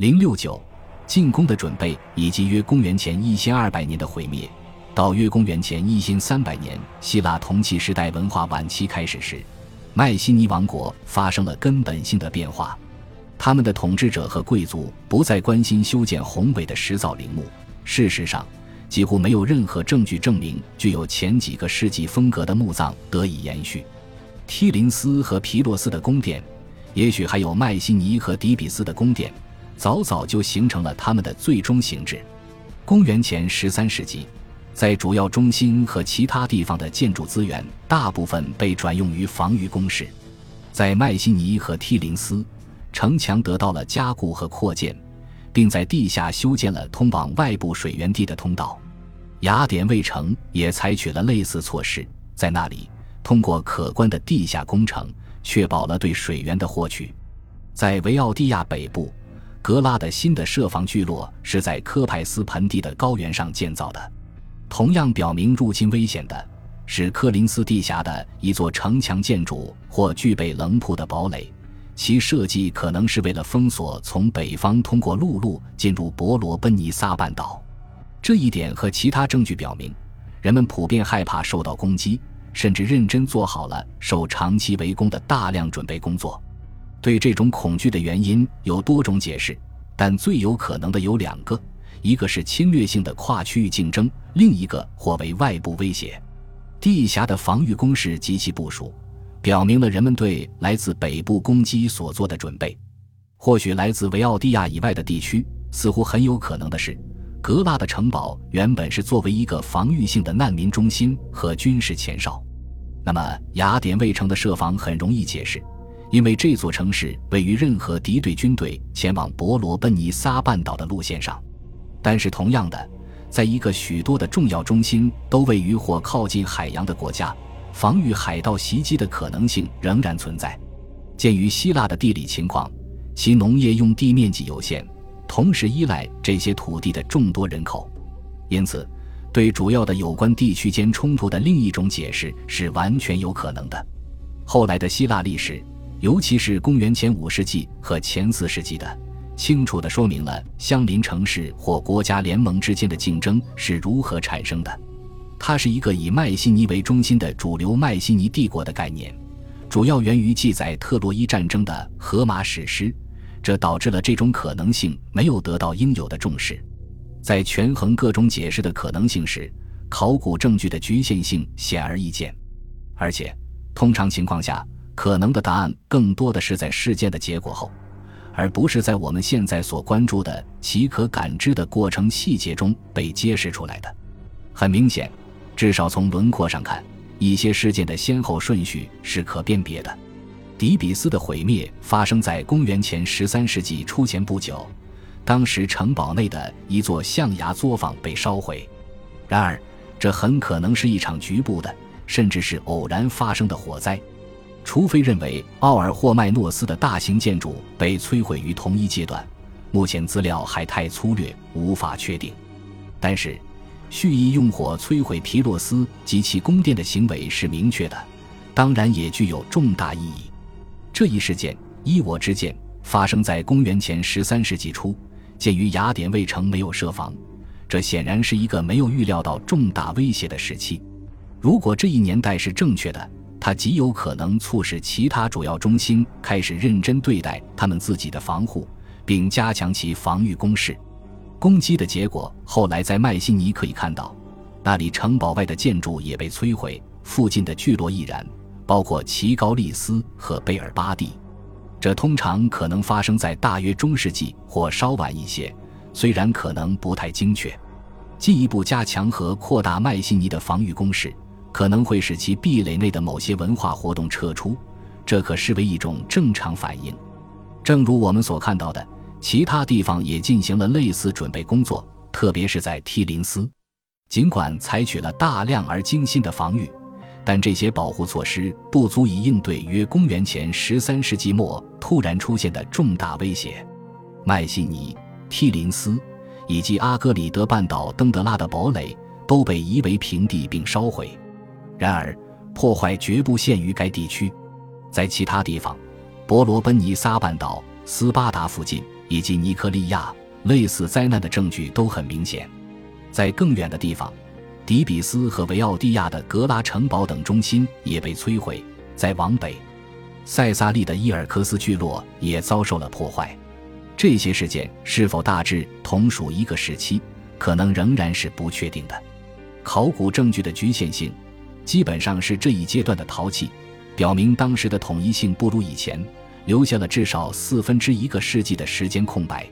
零六九进攻的准备以及约公元前一千二百年的毁灭，到约公元前一千三百年希腊铜器时代文化晚期开始时，迈锡尼王国发生了根本性的变化。他们的统治者和贵族不再关心修建宏伟的石造陵墓。事实上，几乎没有任何证据证明具有前几个世纪风格的墓葬得以延续。梯林斯和皮洛斯的宫殿，也许还有迈锡尼和底比斯的宫殿。早早就形成了他们的最终形制。公元前十三世纪，在主要中心和其他地方的建筑资源大部分被转用于防御工事。在迈锡尼和梯林斯，城墙得到了加固和扩建，并在地下修建了通往外部水源地的通道。雅典卫城也采取了类似措施，在那里通过可观的地下工程，确保了对水源的获取。在维奥蒂亚北部。格拉的新的设防聚落是在科派斯盆地的高原上建造的。同样表明入侵危险的是科林斯地下的一座城墙建筑或具备棱铺的堡垒，其设计可能是为了封锁从北方通过陆路进入伯罗奔尼撒半岛。这一点和其他证据表明，人们普遍害怕受到攻击，甚至认真做好了受长期围攻的大量准备工作。对这种恐惧的原因有多种解释，但最有可能的有两个：一个是侵略性的跨区域竞争，另一个或为外部威胁。地峡的防御工事及其部署，表明了人们对来自北部攻击所做的准备。或许来自维奥蒂亚以外的地区，似乎很有可能的是，格拉的城堡原本是作为一个防御性的难民中心和军事前哨。那么，雅典卫城的设防很容易解释。因为这座城市位于任何敌对军队前往伯罗奔尼撒半岛的路线上，但是同样的，在一个许多的重要中心都位于或靠近海洋的国家，防御海盗袭击的可能性仍然存在。鉴于希腊的地理情况，其农业用地面积有限，同时依赖这些土地的众多人口，因此，对主要的有关地区间冲突的另一种解释是完全有可能的。后来的希腊历史。尤其是公元前五世纪和前四世纪的，清楚地说明了相邻城市或国家联盟之间的竞争是如何产生的。它是一个以迈锡尼为中心的主流迈锡尼帝国的概念，主要源于记载特洛伊战争的荷马史诗，这导致了这种可能性没有得到应有的重视。在权衡各种解释的可能性时，考古证据的局限性显而易见，而且通常情况下。可能的答案更多的是在事件的结果后，而不是在我们现在所关注的其可感知的过程细节中被揭示出来的。很明显，至少从轮廓上看，一些事件的先后顺序是可辨别的。底比斯的毁灭发生在公元前十三世纪初前不久，当时城堡内的一座象牙作坊被烧毁。然而，这很可能是一场局部的，甚至是偶然发生的火灾。除非认为奥尔霍麦诺斯的大型建筑被摧毁于同一阶段，目前资料还太粗略，无法确定。但是，蓄意用火摧毁皮洛斯及其宫殿的行为是明确的，当然也具有重大意义。这一事件，依我之见，发生在公元前十三世纪初。鉴于雅典卫城没有设防，这显然是一个没有预料到重大威胁的时期。如果这一年代是正确的，它极有可能促使其他主要中心开始认真对待他们自己的防护，并加强其防御工事。攻击的结果后来在迈锡尼可以看到，那里城堡外的建筑也被摧毁，附近的聚落亦然，包括齐高利斯和贝尔巴蒂。这通常可能发生在大约中世纪或稍晚一些，虽然可能不太精确。进一步加强和扩大迈锡尼的防御工事。可能会使其壁垒内的某些文化活动撤出，这可视为一种正常反应。正如我们所看到的，其他地方也进行了类似准备工作，特别是在梯林斯。尽管采取了大量而精心的防御，但这些保护措施不足以应对约公元前十三世纪末突然出现的重大威胁。麦西尼、梯林斯以及阿戈里德半岛登德拉的堡垒都被夷为平地并烧毁。然而，破坏绝不限于该地区，在其他地方，伯罗奔尼撒半岛、斯巴达附近以及尼科利亚，类似灾难的证据都很明显。在更远的地方，迪比斯和维奥蒂亚的格拉城堡等中心也被摧毁。再往北，塞萨利的伊尔科斯聚落也遭受了破坏。这些事件是否大致同属一个时期，可能仍然是不确定的。考古证据的局限性，基本上是这一阶段的陶器，表明当时的统一性不如以前，留下了至少四分之一个世纪的时间空白。